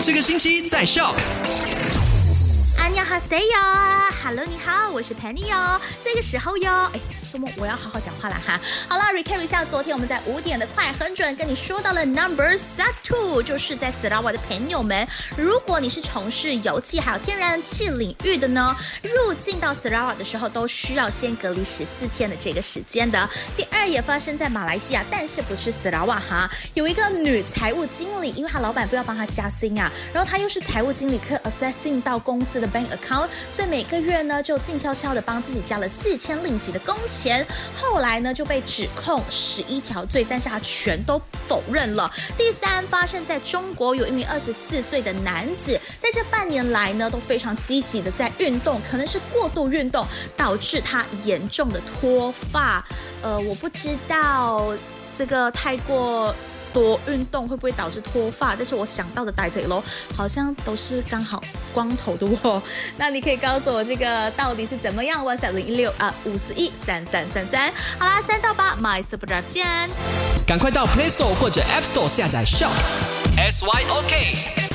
这个星期在笑。安呀哈塞哟，Hello，你好，我是 Penny 哟。这个时候哟，哎，周末我要好好讲话了哈。好，recap 一下，昨天我们在五点的快很准跟你说到了 number s e two，就是在 s a r a w a 的朋友们，如果你是从事油气还有天然气领域的呢，入境到 s a r a w a 的时候都需要先隔离十四天的这个时间的。第二也发生在马来西亚，但是不是 s a r a w a 哈，有一个女财务经理，因为她老板不要帮她加薪啊，然后她又是财务经理，可以 access 进到公司的。bank account，所以每个月呢就静悄悄的帮自己加了四千令吉的工钱。后来呢就被指控十一条罪，但是他全都否认了。第三，发生在中国，有一名二十四岁的男子，在这半年来呢都非常积极的在运动，可能是过度运动导致他严重的脱发。呃，我不知道这个太过。多运动会不会导致脱发？但是我想到的呆贼喽，好像都是刚好光头的哦。那你可以告诉我这个到底是怎么样？我小零一六啊，五十一三三三三。好啦，三到八，My Super Drive 见。赶快到 Play Store 或者 App Store 下载 Shop S Y O K。